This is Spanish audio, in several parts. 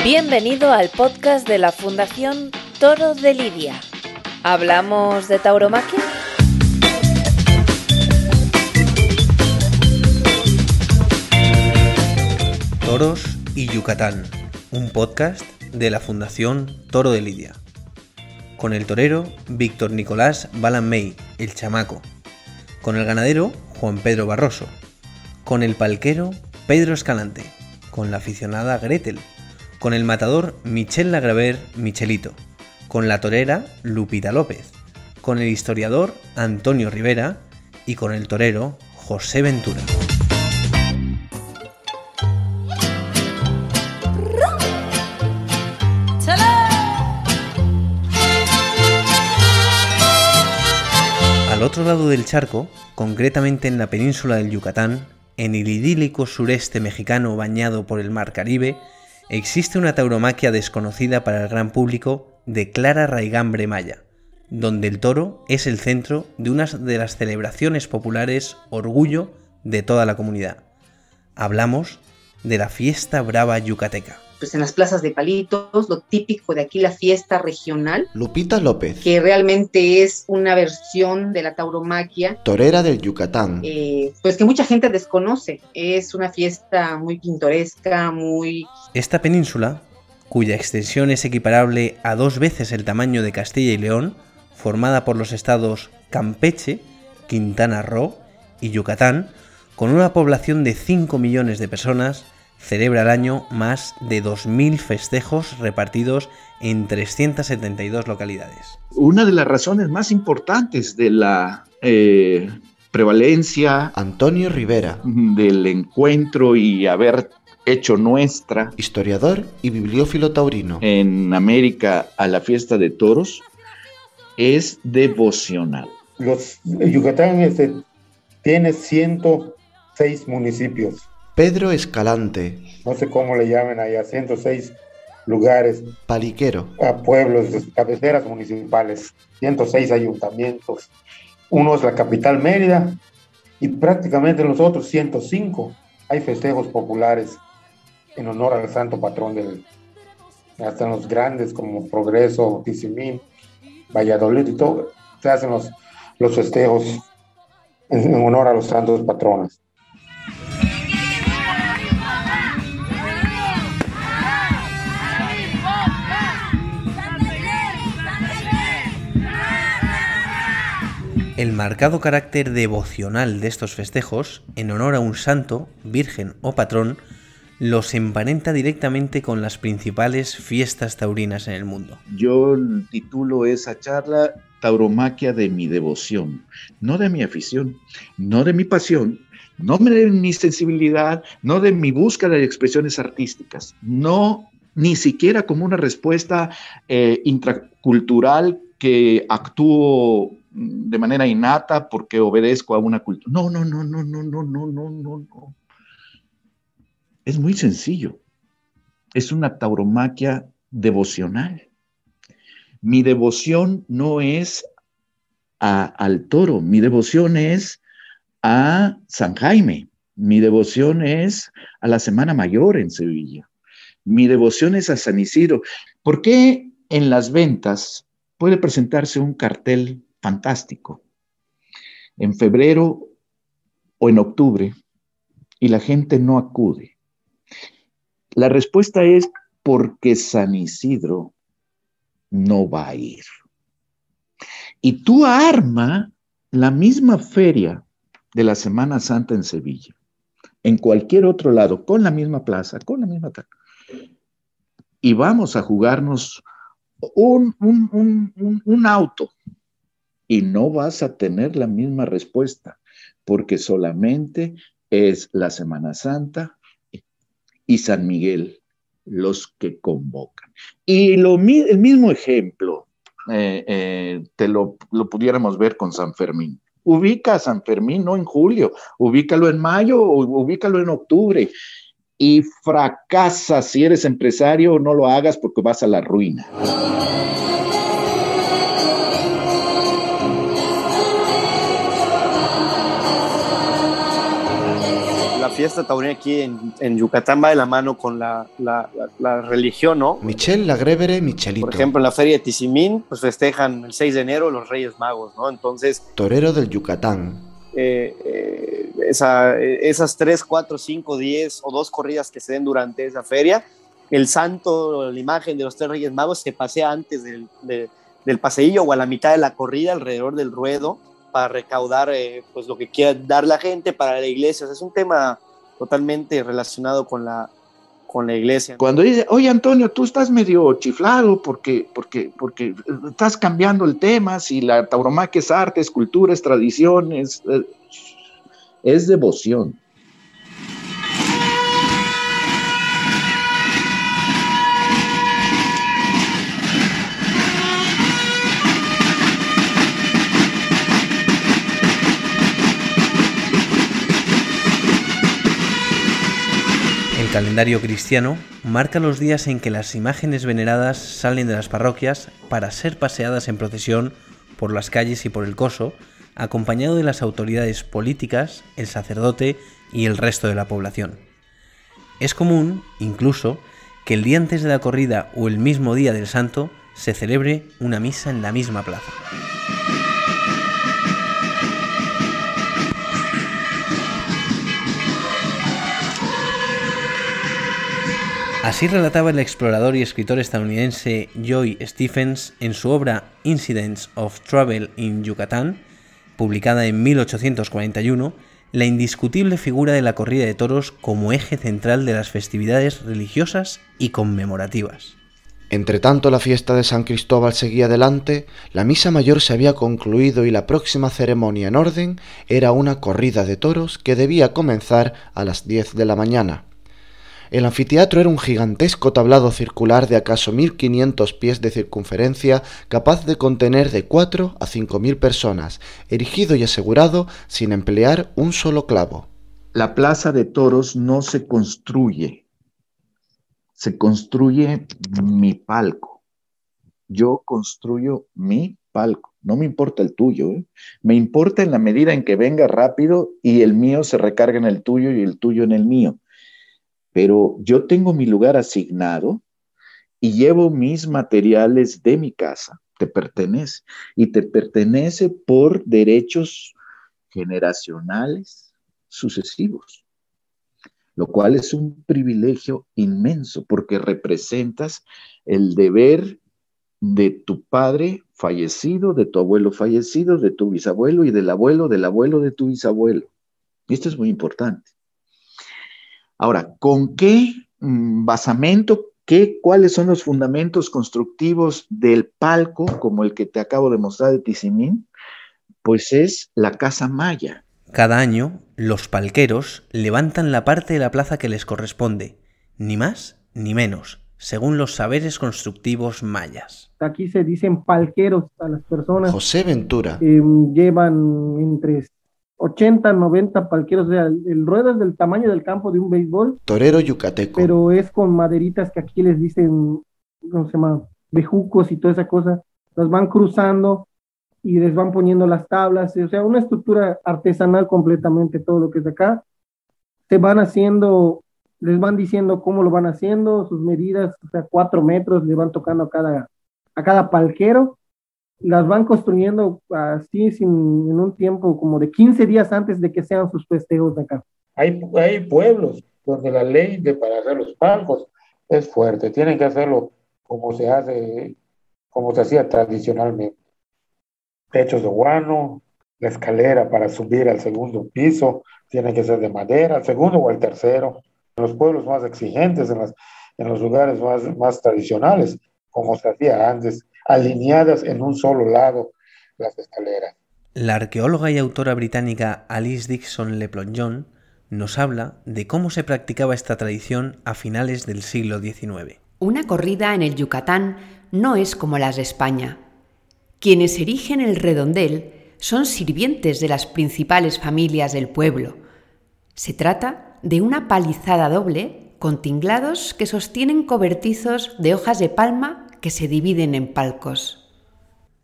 Bienvenido al podcast de la Fundación Toro de Lidia. ¿Hablamos de tauromaquia? Toros y Yucatán, un podcast de la Fundación Toro de Lidia. Con el torero Víctor Nicolás Balanmey, el chamaco. Con el ganadero Juan Pedro Barroso. Con el palquero Pedro Escalante. Con la aficionada Gretel con el matador Michel Lagraver Michelito, con la torera Lupita López, con el historiador Antonio Rivera. Y con el torero José Ventura. Al otro lado del charco, concretamente en la península del Yucatán, en el idílico sureste mexicano bañado por el mar Caribe, existe una tauromaquia desconocida para el gran público de clara raigambre maya, donde el toro es el centro de una de las celebraciones populares orgullo de toda la comunidad. Hablamos de la fiesta brava yucateca pues en las plazas de palitos, lo típico de aquí, la fiesta regional. Lupita López. Que realmente es una versión de la tauromaquia. Torera del Yucatán. Eh, pues que mucha gente desconoce. Es una fiesta muy pintoresca, muy... Esta península, cuya extensión es equiparable a dos veces el tamaño de Castilla y León, formada por los estados Campeche, Quintana Roo y Yucatán, con una población de 5 millones de personas, celebra al año más de 2.000 festejos repartidos en 372 localidades. Una de las razones más importantes de la eh, prevalencia... Antonio Rivera. Del encuentro y haber hecho nuestra... Historiador y bibliófilo taurino. En América a la fiesta de toros es devocional. Los, Yucatán este, tiene 106 municipios Pedro Escalante. No sé cómo le llamen allá, 106 lugares. Paliquero. A pueblos, cabeceras municipales, 106 ayuntamientos. Uno es la capital Mérida y prácticamente los otros 105 hay festejos populares en honor al santo patrón del, hasta en los grandes como Progreso, Tizimín, Valladolid y todo, se hacen los, los festejos en honor a los santos patrones. El marcado carácter devocional de estos festejos, en honor a un santo, virgen o patrón, los emparenta directamente con las principales fiestas taurinas en el mundo. Yo titulo esa charla Tauromaquia de mi devoción, no de mi afición, no de mi pasión, no de mi sensibilidad, no de mi búsqueda de expresiones artísticas, no ni siquiera como una respuesta eh, intracultural que actúo de manera innata porque obedezco a una cultura. No, no, no, no, no, no, no, no, no, no. Es muy sencillo. Es una tauromaquia devocional. Mi devoción no es al toro, mi devoción es a San Jaime, mi devoción es a la Semana Mayor en Sevilla, mi devoción es a San Isidro. ¿Por qué en las ventas puede presentarse un cartel fantástico. En febrero o en octubre y la gente no acude. La respuesta es porque San Isidro no va a ir. Y tú arma la misma feria de la Semana Santa en Sevilla, en cualquier otro lado, con la misma plaza, con la misma... Y vamos a jugarnos un, un auto y no vas a tener la misma respuesta, porque solamente es la Semana Santa y San Miguel los que convocan. Y lo, el mismo ejemplo eh, eh, te lo, lo, pudiéramos ver con San Fermín. Ubica San Fermín no en julio, ubícalo en mayo ubícalo en octubre. Y fracasa si eres empresario, no lo hagas porque vas a la ruina. Fiesta taurina aquí en, Yucatán va de la mano con la, religión, ¿no? Michel Lagrevere Michelito. Por ejemplo, en la feria de Tizimín, pues festejan el 6 de enero los Reyes Magos, ¿no? Entonces... Torero del Yucatán. Eh, eh, esas 3, 4, 5, 10 o dos corridas que se den durante esa feria, el santo, la imagen de los tres Reyes Magos se pasea antes del, del paseillo o a la mitad de la corrida alrededor del ruedo para recaudar eh, pues lo que quiera dar la gente para la iglesia. es un tema totalmente relacionado con la, con la iglesia. Cuando dice, oye Antonio, tú estás medio chiflado porque, porque, porque estás cambiando el tema, si la tauromaquia es arte, es cultura, es tradición, es, es devoción. Calendario cristiano marca los días en que las imágenes veneradas salen de las parroquias para ser paseadas en procesión por las calles y por el coso, acompañado de las autoridades políticas, el sacerdote y el resto de la población. Es común, incluso, que el día antes de la corrida o el mismo día del santo se celebre una misa en la misma plaza. Así relataba el explorador y escritor estadounidense Joy Stephens en su obra Incidents of Travel in Yucatán, publicada en 1841, la indiscutible figura de la corrida de toros como eje central de las festividades religiosas y conmemorativas. Entretanto la fiesta de San Cristóbal seguía adelante, la misa mayor se había concluido y la próxima ceremonia en orden era una corrida de toros que debía comenzar a las 10 de la mañana. El anfiteatro era un gigantesco tablado circular de acaso 1500 pies de circunferencia, capaz de contener de 4 a 5000 personas, erigido y asegurado sin emplear un solo clavo. La plaza de toros no se construye, se construye mi palco. Yo construyo mi palco. No me importa el tuyo, ¿eh? me importa en la medida en que venga rápido y el mío se recarga en el tuyo y el tuyo en el mío pero yo tengo mi lugar asignado y llevo mis materiales de mi casa, te pertenece, y te pertenece por derechos generacionales sucesivos, lo cual es un privilegio inmenso porque representas el deber de tu padre fallecido, de tu abuelo fallecido, de tu bisabuelo y del abuelo del abuelo de tu bisabuelo. Esto es muy importante. Ahora, ¿con qué mm, basamento, qué, cuáles son los fundamentos constructivos del palco, como el que te acabo de mostrar de Tizimín? Pues es la casa maya. Cada año, los palqueros levantan la parte de la plaza que les corresponde, ni más ni menos, según los saberes constructivos mayas. Aquí se dicen palqueros a las personas. José Ventura. Llevan entre 80, 90 palqueros, o sea, el, ruedo es del tamaño del campo de un béisbol. Torero yucateco. Pero es con maderitas que aquí les dicen, ¿cómo se llama? Bejucos y toda esa cosa. Las van cruzando y les van poniendo las tablas, o sea, una estructura artesanal completamente, todo lo que es de acá. Se van haciendo, les van diciendo cómo lo van haciendo, sus medidas, o sea, cuatro metros le van tocando a cada, a cada palquero las van construyendo así sin, en un tiempo como de 15 días antes de que sean sus festejos de acá. Hay, hay pueblos donde la ley de para hacer los palcos es fuerte, tienen que hacerlo como se hace, como se hacía tradicionalmente. Techos de guano, la escalera para subir al segundo piso tiene que ser de madera, el segundo o el tercero. En los pueblos más exigentes, en, las, en los lugares más, más tradicionales, como se hacía antes, alineadas en un solo lado las escaleras. La arqueóloga y autora británica Alice Dixon Le Plongeon nos habla de cómo se practicaba esta tradición a finales del siglo XIX. Una corrida en el Yucatán no es como las de España. Quienes erigen el redondel son sirvientes de las principales familias del pueblo. Se trata de una palizada doble con tinglados que sostienen cobertizos de hojas de palma que se dividen en palcos.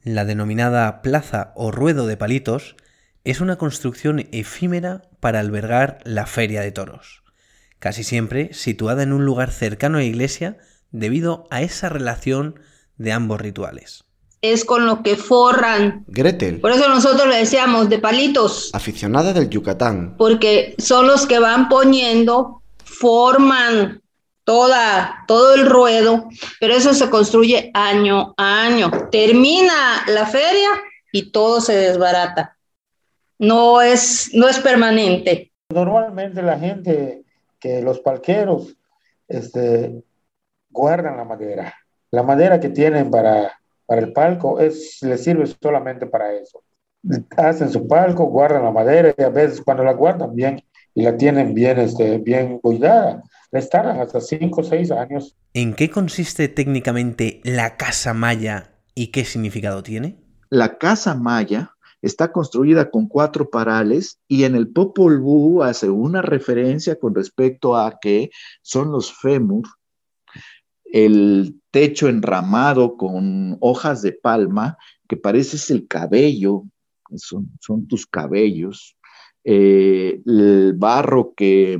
La denominada plaza o ruedo de palitos es una construcción efímera para albergar la feria de toros, casi siempre situada en un lugar cercano a la iglesia debido a esa relación de ambos rituales. Es con lo que forran. Gretel, Por eso nosotros le decíamos de palitos, aficionada del Yucatán, porque son los que van poniendo, forman toda, todo el ruedo, pero eso se construye año a año. Termina la feria y todo se desbarata. No es, no es permanente. Normalmente la gente, que los palqueros, este, guardan la madera. La madera que tienen para, para el palco es, les sirve solamente para eso. Hacen su palco, guardan la madera y a veces cuando la guardan bien y la tienen bien, este, bien cuidada, les tardan hasta 5 o 6 años. ¿En qué consiste técnicamente la casa maya y qué significado tiene? La casa maya está construida con cuatro parales y en el Popol Vuh hace una referencia con respecto a que son los fémur, el techo enramado con hojas de palma, que pareces el cabello, son, son tus cabellos, eh, el barro que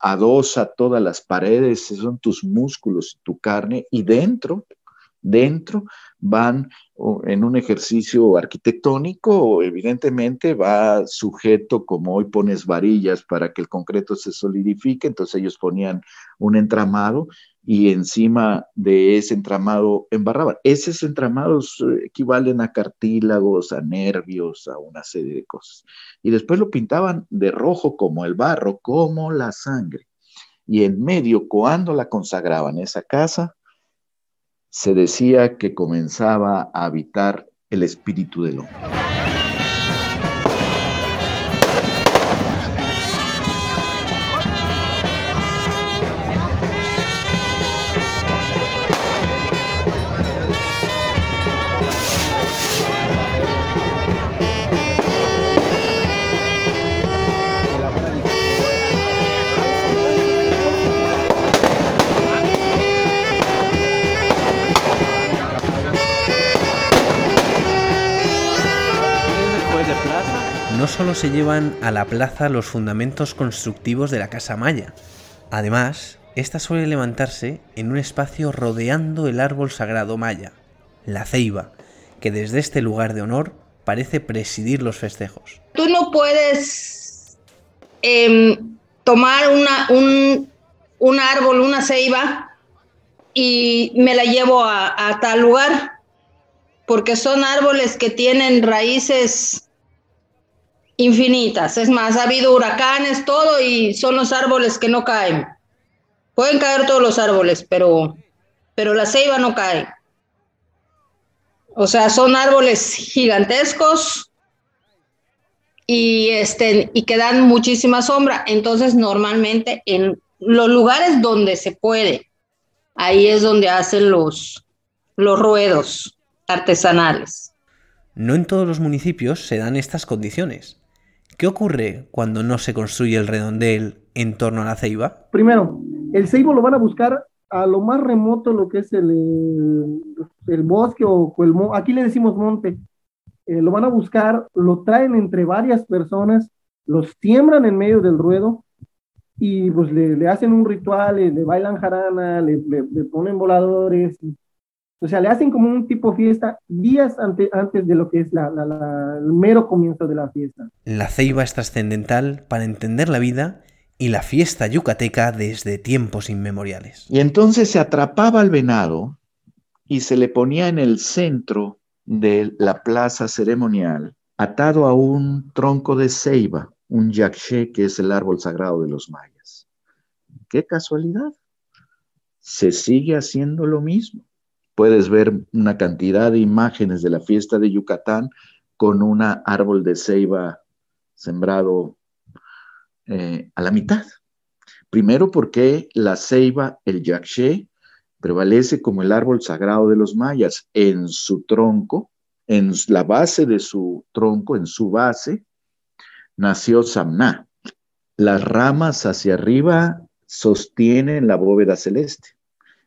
adosa todas las paredes, son tus músculos, tu carne, y dentro, dentro van en un ejercicio arquitectónico, evidentemente va sujeto, como hoy pones varillas para que el concreto se solidifique, entonces ellos ponían un entramado y encima de ese entramado embarraban. Esos entramados eh, equivalen a cartílagos, a nervios, a una serie de cosas. Y después lo pintaban de rojo como el barro, como la sangre. Y en medio, cuando la consagraban esa casa, se decía que comenzaba a habitar el espíritu del hombre. Solo se llevan a la plaza los fundamentos constructivos de la casa maya, además, esta suele levantarse en un espacio rodeando el árbol sagrado maya, la ceiba, que desde este lugar de honor parece presidir los festejos. Tú no puedes em, tomar un, un árbol, una ceiba, y me la llevo a tal lugar, porque son árboles que tienen raíces infinitas. Es más, ha habido huracanes, todo, y son los árboles que no caen. Pueden caer todos los árboles, pero, pero la ceiba no cae. O sea, son árboles gigantescos y, este, y que dan muchísima sombra. Entonces, normalmente en los lugares donde se puede, ahí es donde hacen los, los ruedos artesanales. No en todos los municipios se dan estas condiciones. ¿Qué ocurre cuando no se construye el redondel en torno a la ceiba? Primero, el ceibo lo van a buscar a lo más remoto, lo que es el, el bosque o, el aquí le decimos monte. Eh, lo van a buscar, lo traen entre varias personas, los siembran en medio del ruedo y pues le, le hacen un ritual, le, le bailan jarana, le- le ponen voladores. O sea, le hacen como un tipo fiesta días ante- antes de lo que es la, la- la- el mero comienzo de la fiesta. La ceiba es trascendental para entender la vida y la fiesta yucateca desde tiempos inmemoriales. Y entonces se atrapaba al venado y se le ponía en el centro de la plaza ceremonial, atado a un tronco de ceiba, un yakshe, que es el árbol sagrado de los mayas. Qué casualidad. Se sigue haciendo lo mismo. Puedes ver una cantidad de imágenes de la fiesta de Yucatán con un árbol de ceiba sembrado eh, a la mitad. Primero porque la ceiba, el yakshe, prevalece como el árbol sagrado de los mayas. En su tronco, en la base de su tronco, en su base, nació Samná. Las ramas hacia arriba sostienen la bóveda celeste,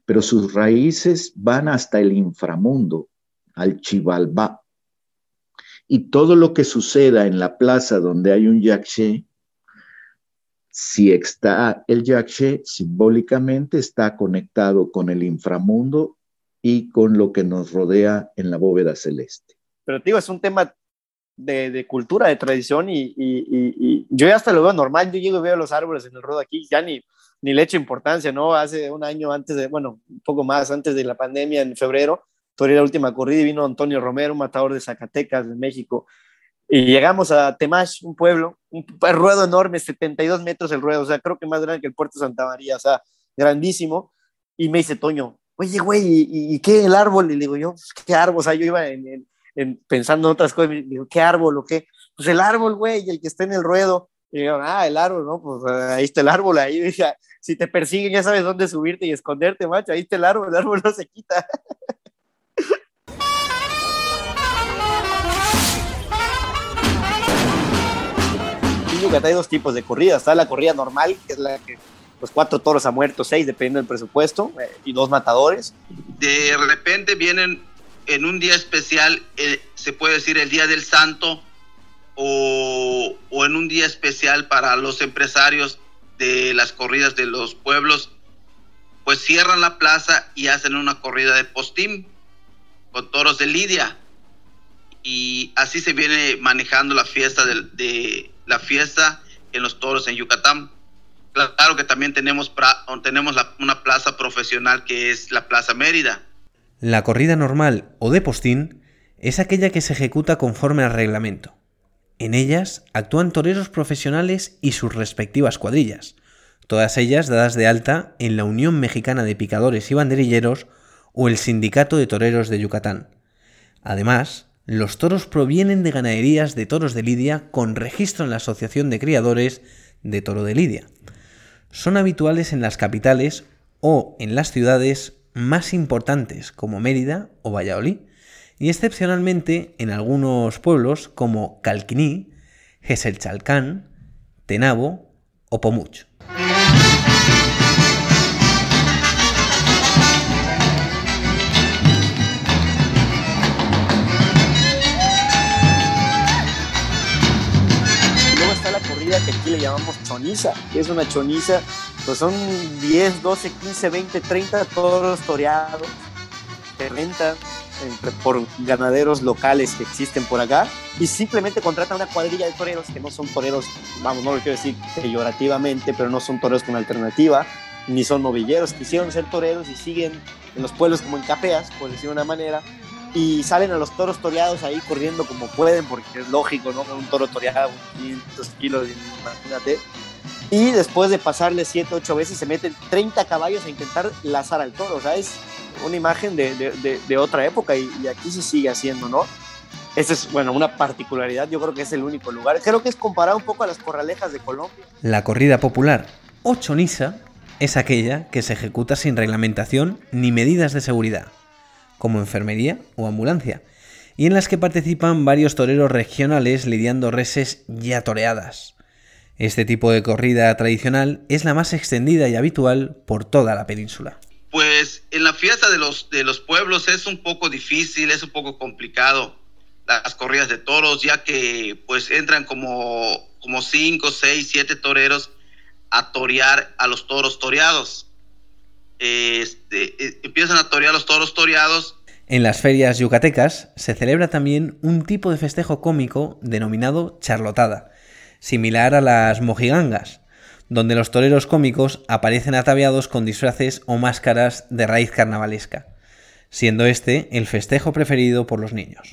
pero sus raíces van hasta el inframundo, al Chivalbá. Y todo lo que suceda en la plaza donde hay un yakshe si está el yakshe, simbólicamente está conectado con el inframundo y con lo que nos rodea en la bóveda celeste. Pero digo, es un tema de, cultura, de tradición y, y, yo ya hasta lo veo normal, yo llego y veo los árboles en el rodo aquí, ya ni, ni le echo importancia, ¿no? Hace un año antes de, bueno, un poco más antes de la pandemia, en febrero, toda la última corrida y vino Antonio Romero, un matador de Zacatecas, de México, y llegamos a Temach, un pueblo, un ruedo enorme, 72 metros el ruedo, o sea, creo que más grande que el puerto de Santa María, o sea, grandísimo, y me dice Toño, oye, güey, ¿y, qué el árbol? Y le digo yo, pues, ¿qué árbol? O sea, yo iba en pensando en otras cosas, me digo, ¿qué árbol o qué? Pues el árbol, güey, el que está en el ruedo. Y digo, ah, el árbol, ¿no? Pues ahí está el árbol, ahí, dije, si te persiguen ya sabes dónde subirte y esconderte, macho, ahí está el árbol, el árbol no se quita. En Yucatán hay dos tipos de corridas, está la corrida normal, que es la que pues cuatro toros a muerto, seis, dependiendo del presupuesto, eh, y dos matadores. De repente vienen en un día especial, eh, se puede decir el Día del Santo, o, en un día especial para los empresarios de las corridas de los pueblos, pues cierran la plaza y hacen una corrida de postín con toros de lidia. Y así se viene manejando la fiesta de, la fiesta en los toros en Yucatán. Claro que también tenemos, tenemos una plaza profesional que es la Plaza Mérida la corrida normal o de postín es aquella que se ejecuta conforme al reglamento. En ellas actúan toreros profesionales y sus respectivas cuadrillas, todas ellas dadas de alta en la Unión Mexicana de Picadores y Banderilleros o el Sindicato de Toreros de Yucatán. Además, los toros provienen de ganaderías de toros de Lidia con registro en la Asociación de Criadores de Toro de Lidia. Son habituales en las capitales o en las ciudades más importantes como Mérida o Valladolid, y excepcionalmente en algunos pueblos como Calquiní, Geselchalcán, Tenabo o Pomuch. Que aquí le llamamos choniza, que es una choniza pues son 10, 12, 15, 20, 30 toros toreados que rentan por ganaderos locales que existen por acá y simplemente contratan una cuadrilla de toreros que no son toreros, vamos, no lo quiero decir peyorativamente, pero no son toreros con alternativa, ni son novilleros, quisieron ser toreros y siguen en los pueblos como en capeas, por decir de una manera, y salen a los toros toreados ahí corriendo como pueden, porque es lógico, ¿no? Un toro toreado, 500 kilos, imagínate, y después de pasarle 7, 8 veces se meten 30 caballos a intentar lazar al toro. O sea, es una imagen de, otra época y, aquí se sigue haciendo, ¿no? Esa es, bueno, una particularidad. Yo creo que es el único lugar. Creo que es comparado un poco a las corralejas de Colombia. La corrida popular o choniza es aquella que se ejecuta sin reglamentación ni medidas de seguridad, como enfermería o ambulancia, y en las que participan varios toreros regionales lidiando reses ya toreadas. Este tipo de corrida tradicional es la más extendida y habitual por toda la península. Pues en la fiesta de los, de los pueblos es un poco difícil, es un poco complicado las corridas de toros, ya que pues entran como, como cinco, seis, siete toreros a torear a los toros toreados. Este, eh, empiezan a torear los toros toreados. En las ferias yucatecas se celebra también un tipo de festejo cómico denominado charlotada, similar a las mojigangas, donde los toreros cómicos aparecen ataviados con disfraces o máscaras de raíz carnavalesca, siendo este el festejo preferido por los niños.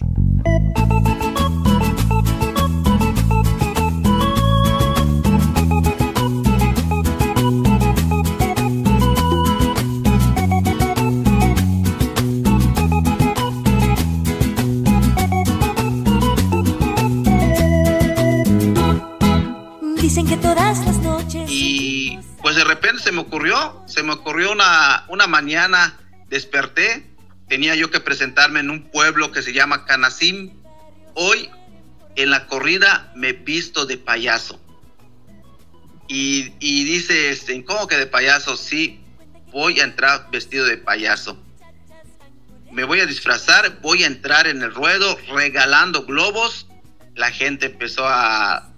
Repente se me ocurrió, se me ocurrió una, una mañana, desperté, tenía yo que presentarme en un pueblo que se llama Canasim. Hoy en la corrida me visto de payaso. Y, y, dice, este, ¿cómo que de payaso? Sí, voy a entrar vestido de payaso. Me voy a disfrazar, voy a entrar en el ruedo regalando globos. La gente empezó a,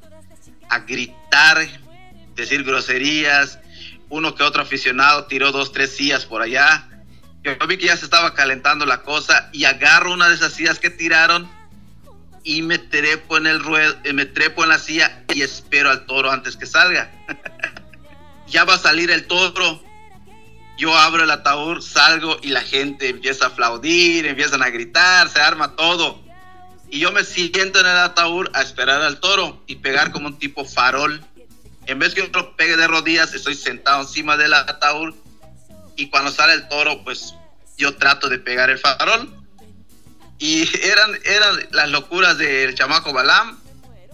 a gritar decir groserías. Uno que otro aficionado tiró dos, tres sillas por allá. Yo vi que ya se estaba calentando la cosa y agarro una de esas sillas que tiraron y me trepo en el ruedo, eh, me trepo en la silla y espero al toro antes que salga. ya va a salir el toro. Yo abro el ataúd, salgo y la gente empieza a aplaudir, empiezan a gritar, se arma todo. Y yo me siento en el ataúd a esperar al toro y pegar como un tipo farol. En vez que yo pegue de rodillas, estoy sentado encima del ataúd y cuando sale el toro, pues yo trato de pegar el farol. Y eran, eran las locuras del chamaco Balam.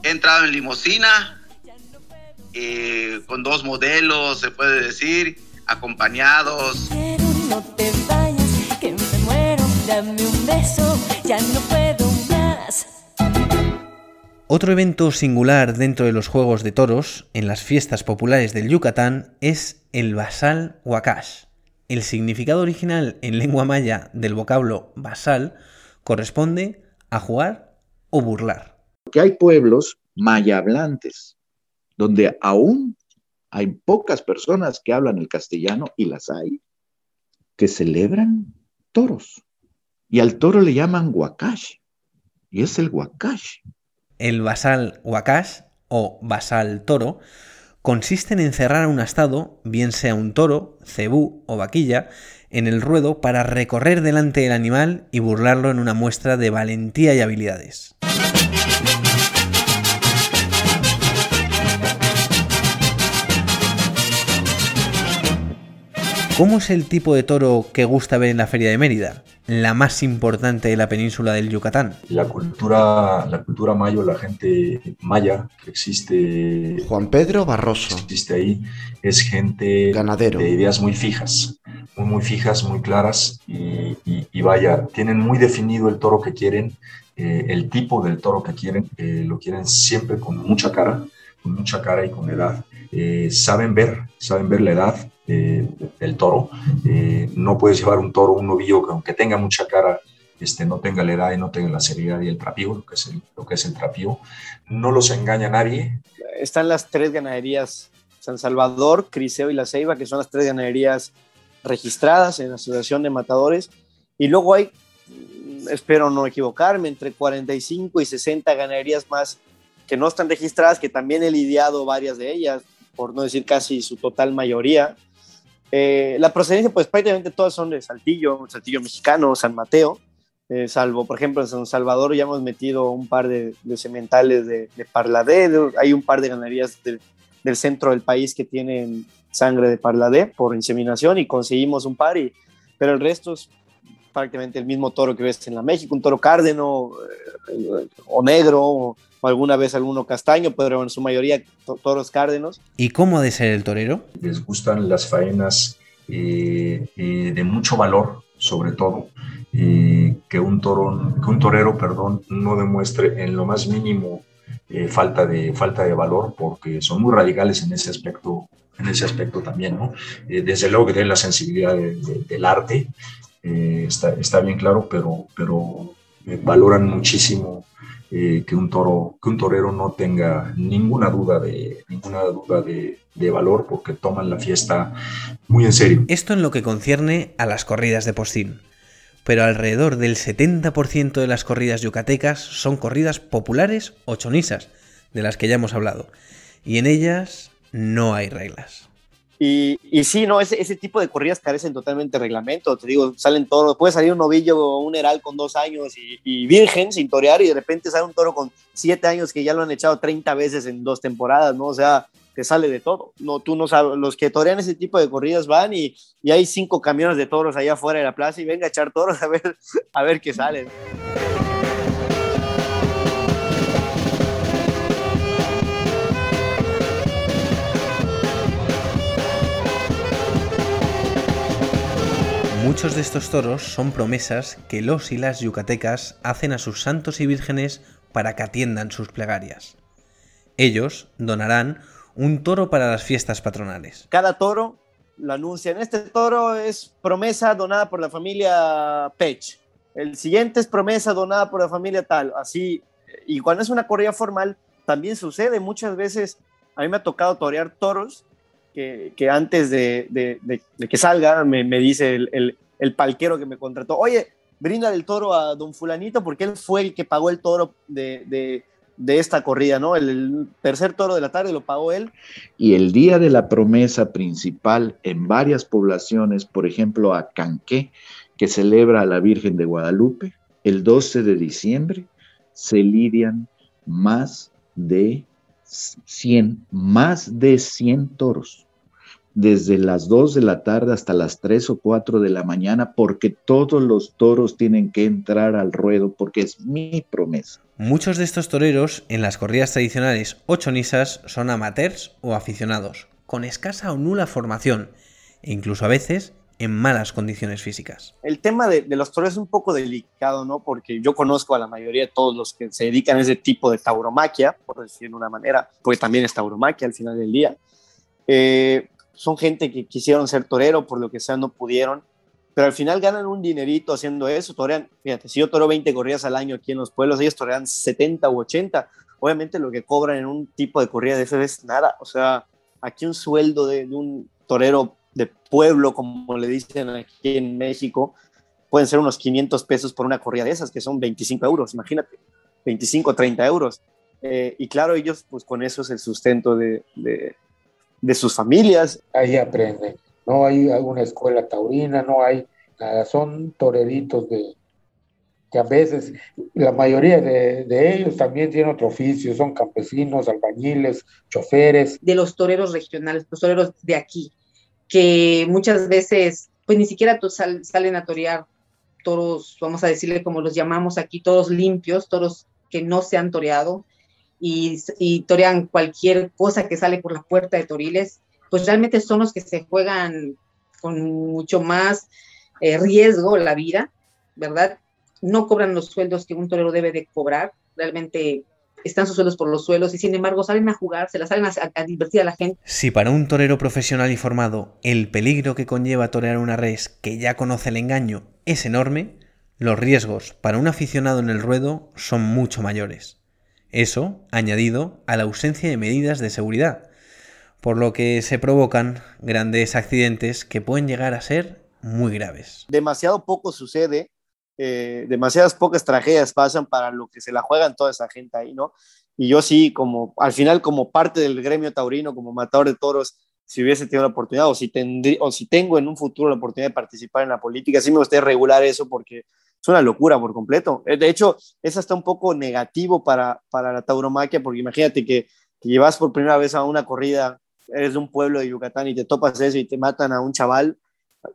He entrado en limosina eh, con dos modelos, se puede decir, acompañados. no te vayas, que me muero, dame un beso, ya no puedo. Otro evento singular dentro de los Juegos de Toros, en las fiestas populares del Yucatán, es el Basal Huacash. El significado original en lengua maya del vocablo basal corresponde a jugar o burlar. Que hay pueblos maya hablantes, donde aún hay pocas personas que hablan el castellano y las hay, que celebran toros. Y al toro le llaman huacash, y es el huacash. El basal huacash o basal toro consiste en encerrar a un astado, bien sea un toro, cebú o vaquilla, en el ruedo para recorrer delante del animal y burlarlo en una muestra de valentía y habilidades. ¿Cómo es el tipo de toro que gusta ver en la Feria de Mérida? La más importante de la península del Yucatán. La cultura, la cultura mayo, la gente maya que existe. Juan Pedro Barroso. Existe ahí, es gente ganadero de ideas muy fijas, muy, muy fijas, muy claras y, vaya, tienen muy definido el toro que quieren, eh, el tipo del toro que quieren, eh, lo quieren siempre con mucha cara, con mucha cara y con edad. Eh, saben ver, saben ver la edad, eh, del toro. Eh, no puedes llevar un toro, un novillo que aunque tenga mucha cara, este, no tenga la edad y no tenga la seriedad y el trapío, lo que es el, lo que es el trapío. No los engaña nadie. Están las tres ganaderías, San Salvador, Criseo y La Ceiba, que son las tres ganaderías registradas en la Asociación de Matadores. Y luego hay, espero no equivocarme, entre 45 y 60 ganaderías más que no están registradas, que también he lidiado varias de ellas, por no decir casi su total mayoría. Eh, la procedencia, pues prácticamente todas son de Saltillo, Saltillo mexicano, San Mateo, eh, salvo, por ejemplo, en San Salvador ya hemos metido un par de, de sementales de, de parladé, hay un par de ganaderías del, centro del país que tienen sangre de parladé por inseminación y conseguimos un par, y, pero el resto es prácticamente el mismo toro que ves en la México, un toro cárdeno eh, o negro o, alguna vez alguno castaño, pero en su mayoría toros cárdenos. ¿Y cómo ha de ser el torero? Les gustan las faenas eh, eh, de mucho valor, sobre todo, que, un toro, que un torero perdón, no demuestre en lo más mínimo falta, de, falta de valor, porque son muy radicales en ese aspecto en ese aspecto también, ¿no? desde luego que tienen la sensibilidad del arte, está, está, bien claro, pero, pero valoran muchísimo eh, que, un toro, que un torero no tenga ninguna duda de, ninguna duda de, de, valor porque toman la fiesta muy en serio. Esto en lo que concierne a las corridas de postín. Pero alrededor del 70% de las corridas yucatecas son corridas populares o chonisas, de las que ya hemos hablado. Y en ellas no hay reglas. Y, y sí, no, ese, ese tipo de corridas carecen totalmente de reglamento. Te digo, salen toros, puede salir un novillo o un heral con dos años y, virgen sin torear y de repente sale un toro con siete años que ya lo han echado 30 veces en dos temporadas, ¿no? O sea, te sale de todo. No, tú no sabes, los que torean ese tipo de corridas van y, y hay cinco camiones de toros allá afuera de la plaza y venga a echar toros a ver, a ver qué salen. Muchos de estos toros son promesas que los y las yucatecas hacen a sus santos y vírgenes para que atiendan sus plegarias. Ellos donarán un toro para las fiestas patronales. Cada toro lo anuncian. Este toro es promesa donada por la familia Pech. El siguiente es promesa donada por la familia tal. Así, y cuando es una corrida formal, también sucede muchas veces A mí me ha tocado torear toros que, antes de, que salga me, me dice el, el, el, palquero que me contrató, oye, brinda el toro a don fulanito porque él fue el que pagó el toro de, esta corrida, ¿no? El, tercer toro de la tarde lo pagó él. Y el día de la promesa principal en varias poblaciones, por ejemplo, a Canqué, que celebra a la Virgen de Guadalupe, el 12 de diciembre, se lidian más de 100, más de 100 toros desde las 2 de la tarde hasta las 3 o 4 de la mañana porque todos los toros tienen que entrar al ruedo porque es mi promesa. Muchos de estos toreros en las corridas tradicionales o chonisas son amateurs o aficionados, con escasa o nula formación e incluso a veces en malas condiciones físicas. El tema de, de, los toros es un poco delicado, ¿no? Porque yo conozco a la mayoría de todos los que se dedican a ese tipo de tauromaquia, por decir de una manera, porque también es tauromaquia al final del día. Eh, son gente que quisieron ser torero, por lo que sea no pudieron, pero al final ganan un dinerito haciendo eso, torean, fíjate, si yo toro 20 corridas al año aquí en los pueblos, ellos torean 70 u 80, obviamente lo que cobran en un tipo de corrida de ese es nada, o sea, aquí un sueldo de, de un torero de pueblo, como le dicen aquí en México, pueden ser unos 500 pesos por una corrida de esas, que son 25 euros, imagínate, 25, 30 euros. Eh, y claro, ellos, pues con eso es el sustento de, de, de sus familias. Ahí aprenden. No hay alguna escuela taurina, no hay nada. Son toreritos de que a veces la mayoría de, de, ellos también tienen otro oficio, son campesinos, albañiles, choferes. De los toreros regionales, los toreros de aquí, que muchas veces pues ni siquiera sal, salen a torear toros, vamos a decirle como los llamamos aquí, toros limpios, toros que no se han toreado, y, y torean cualquier cosa que sale por la puerta de Toriles, pues realmente son los que se juegan con mucho más eh, riesgo la vida, ¿verdad? No cobran los sueldos que un torero debe de cobrar, realmente están sus sueldos por los suelos y sin embargo salen a jugar, se la salen a, a, divertir a la gente. Si para un torero profesional y formado el peligro que conlleva torear una res que ya conoce el engaño es enorme, los riesgos para un aficionado en el ruedo son mucho mayores. Eso añadido a la ausencia de medidas de seguridad, por lo que se provocan grandes accidentes que pueden llegar a ser muy graves. Demasiado poco sucede, eh, demasiadas pocas tragedias pasan para lo que se la juegan toda esa gente ahí, ¿no? Y yo sí, como al final como parte del gremio taurino, como matador de toros, si hubiese tenido la oportunidad o si, tendrí, o si tengo en un futuro la oportunidad de participar en la política, sí me gustaría regular eso porque es una locura por completo. Eh, de hecho, es hasta un poco negativo para, para la tauromaquia, porque imagínate que, que, llevas por primera vez a una corrida, eres de un pueblo de Yucatán y te topas eso y te matan a un chaval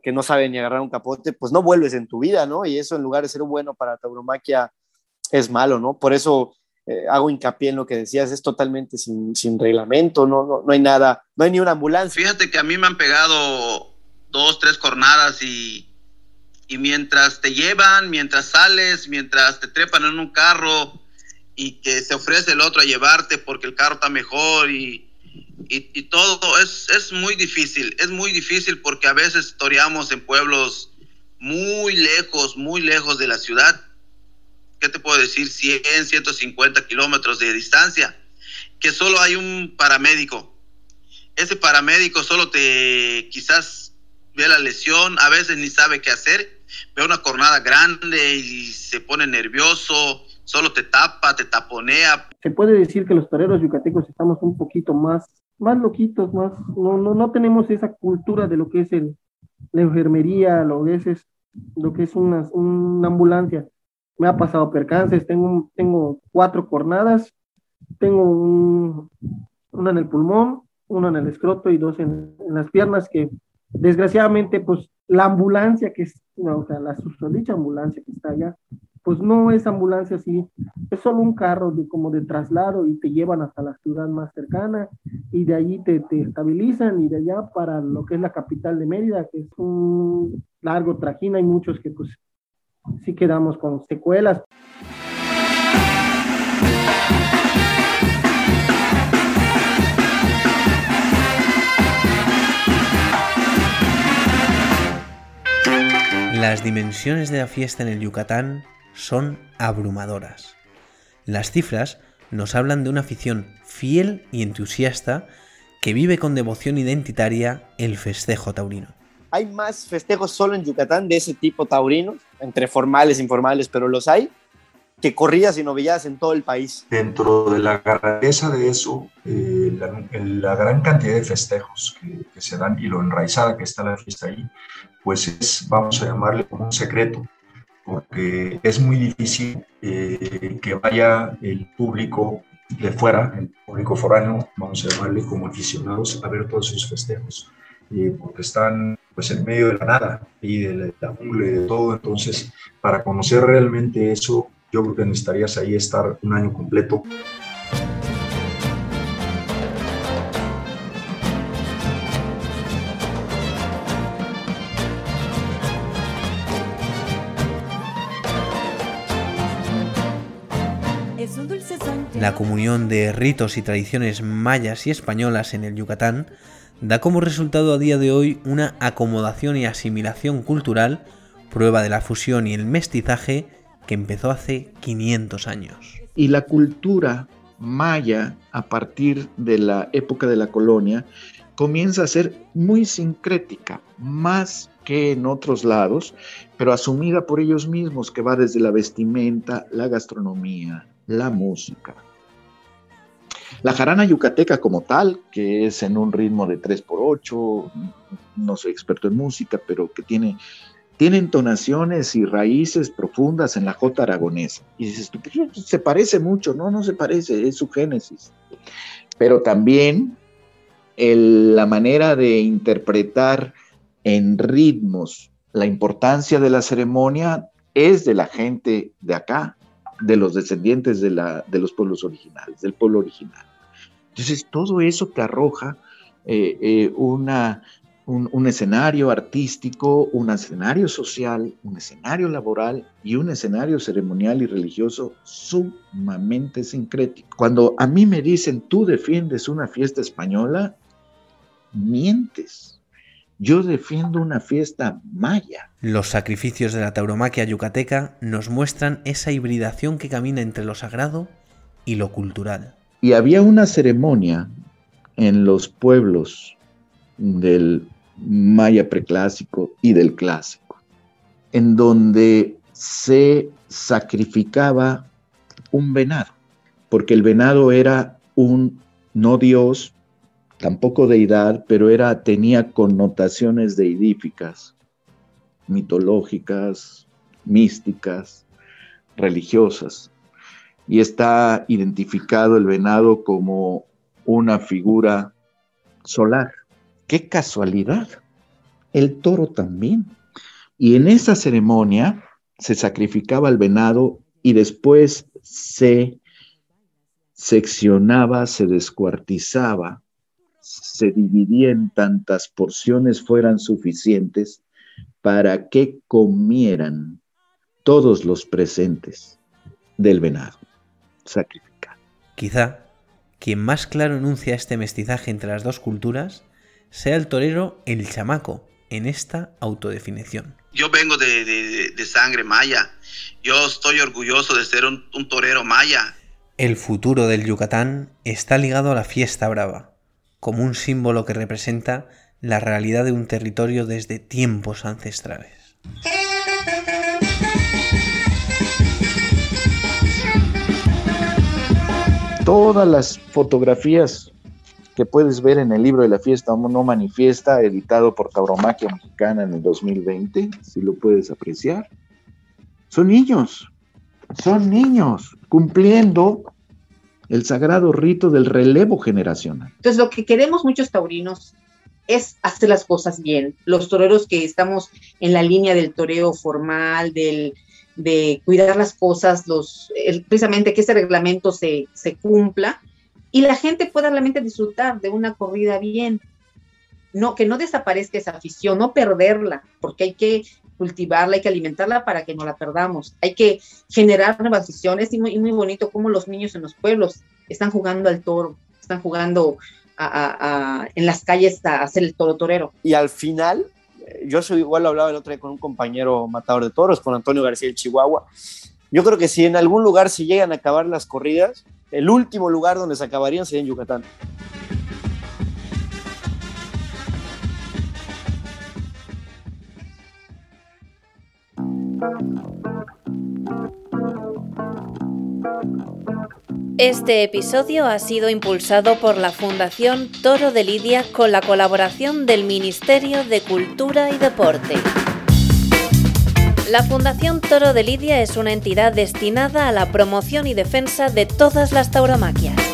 que no sabe ni agarrar un capote, pues no vuelves en tu vida, ¿no? Y eso en lugar de ser bueno para tauromaquia es malo, ¿no? Por eso eh, hago hincapié en lo que decías, es totalmente sin, sin reglamento, no, no, no hay nada, no hay ni una ambulancia. Fíjate que a mí me han pegado dos, tres cornadas y y mientras te llevan, mientras sales, mientras te trepan en un carro y que se ofrece el otro a llevarte porque el carro está mejor y, y, y todo, es, es, muy difícil, es muy difícil porque a veces toreamos en pueblos muy lejos, muy lejos de la ciudad. ¿Qué te puedo decir? 100, 150 kilómetros de distancia, que solo hay un paramédico. Ese paramédico solo te quizás ve la lesión, a veces ni sabe qué hacer ve una cornada grande y se pone nervioso, solo te tapa, te taponea. Se puede decir que los toreros yucatecos estamos un poquito más, más loquitos, más, no, no, no tenemos esa cultura de lo que es el, la enfermería, lo que es, lo que es una, una ambulancia. Me ha pasado percances, tengo, tengo cuatro cornadas, tengo un, una en el pulmón, una en el escroto y dos en, en las piernas que desgraciadamente pues la ambulancia que es, no, o sea, la susodicha ambulancia que está allá, pues no es ambulancia así, es solo un carro de, como de traslado y te llevan hasta la ciudad más cercana y de allí te, te estabilizan y de allá para lo que es la capital de Mérida, que es un largo trajín, hay muchos que pues sí quedamos con secuelas. Las dimensiones de la fiesta en el Yucatán son abrumadoras. Las cifras nos hablan de una afición fiel y entusiasta que vive con devoción identitaria el festejo taurino. Hay más festejos solo en Yucatán de ese tipo taurino, entre formales e informales, pero los hay, que corridas y novilladas en todo el país. Dentro de la grandeza de eso, eh, la, gran cantidad de festejos que, se dan y lo enraizada que está la fiesta ahí, pues es, vamos a llamarle como un secreto, porque es muy difícil eh, que vaya el público de fuera, el público foráneo, vamos a llamarle como aficionados, a ver todos esos festejos, porque están pues en medio de la nada y de la jungle y de todo, entonces para conocer realmente eso, yo creo que necesitarías ahí estar un año completo. La comunión de ritos y tradiciones mayas y españolas en el Yucatán da como resultado a día de hoy una acomodación y asimilación cultural, prueba de la fusión y el mestizaje que empezó hace 500 años. Y la cultura maya, a partir de la época de la colonia, comienza a ser muy sincrética, más que en otros lados, pero asumida por ellos mismos, que va desde la vestimenta, la gastronomía, la música. La jarana yucateca como tal, que es en un ritmo de 3x8, no soy experto en música, pero que tiene, tiene entonaciones y raíces profundas en la jota aragonesa. Y dices, pues, se parece mucho, no, no se parece, es su génesis. Pero también la manera de interpretar en ritmos la importancia de la ceremonia es de la gente de acá, de los descendientes de, la, de los pueblos originales, del pueblo original. Entonces, todo eso te arroja eh, eh, una, un, escenario artístico, un escenario social, un escenario laboral y un escenario ceremonial y religioso sumamente sincrético. Cuando a mí me dicen, tú defiendes una fiesta española, mientes yo defiendo una fiesta maya. Los sacrificios de la tauromaquia yucateca nos muestran esa hibridación que camina entre lo sagrado y lo cultural. Y había una ceremonia en los pueblos del maya preclásico y del clásico, en donde se sacrificaba un venado, porque el venado era un no dios, tampoco deidad, pero era, tenía connotaciones deidíficas, mitológicas, místicas, religiosas. Y está identificado el venado como una figura solar. ¡Qué casualidad! El toro también. Y en esa ceremonia se sacrificaba el venado y después se seccionaba, se descuartizaba se dividía en tantas porciones fueran suficientes para que comieran todos los presentes del venado sacrificado. Quizá quien más claro enuncia este mestizaje entre las dos culturas sea el torero el chamaco en esta autodefinición. Yo vengo de, sangre maya, yo estoy orgulloso de ser un torero maya. El futuro del Yucatán está ligado a la fiesta brava, como un símbolo que representa la realidad de un territorio desde tiempos ancestrales. Todas las fotografías que puedes ver en el libro de la fiesta no manifiesta, editado por Tauromaquia Mexicana en el 2020, si lo puedes apreciar, son niños, son niños cumpliendo el sagrado rito del relevo generacional. Entonces, lo que queremos muchos taurinos es hacer las cosas bien. Los toreros que estamos en la línea del toreo formal, del, de cuidar las cosas, los, precisamente que ese reglamento se, se cumpla y la gente pueda realmente disfrutar de una corrida bien. No, que no desaparezca esa afición, no perderla, porque hay que cultivarla, hay que alimentarla para que no la perdamos. Hay que generar nuevas visiones y muy, muy bonito como los niños en los pueblos están jugando al toro, están jugando en las calles a hacer el toro torero. Y al final, yo soy igual lo hablaba el otro día con un compañero matador de toros, con Antonio García del Chihuahua, Yo creo que si en algún lugar se llegan a acabar las corridas, el último lugar donde se acabarían sería en Yucatán. Este episodio ha sido impulsado por la Fundación Toro de Lidia con la colaboración del Ministerio de Cultura y Deporte. La Fundación Toro de Lidia es una entidad destinada a la promoción y defensa de todas las tauromaquias.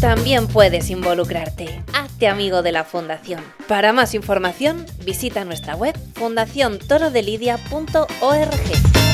También puedes involucrarte. Hazte amigo de la Fundación. Para más información, visita nuestra web fundaciontorodelidia.org.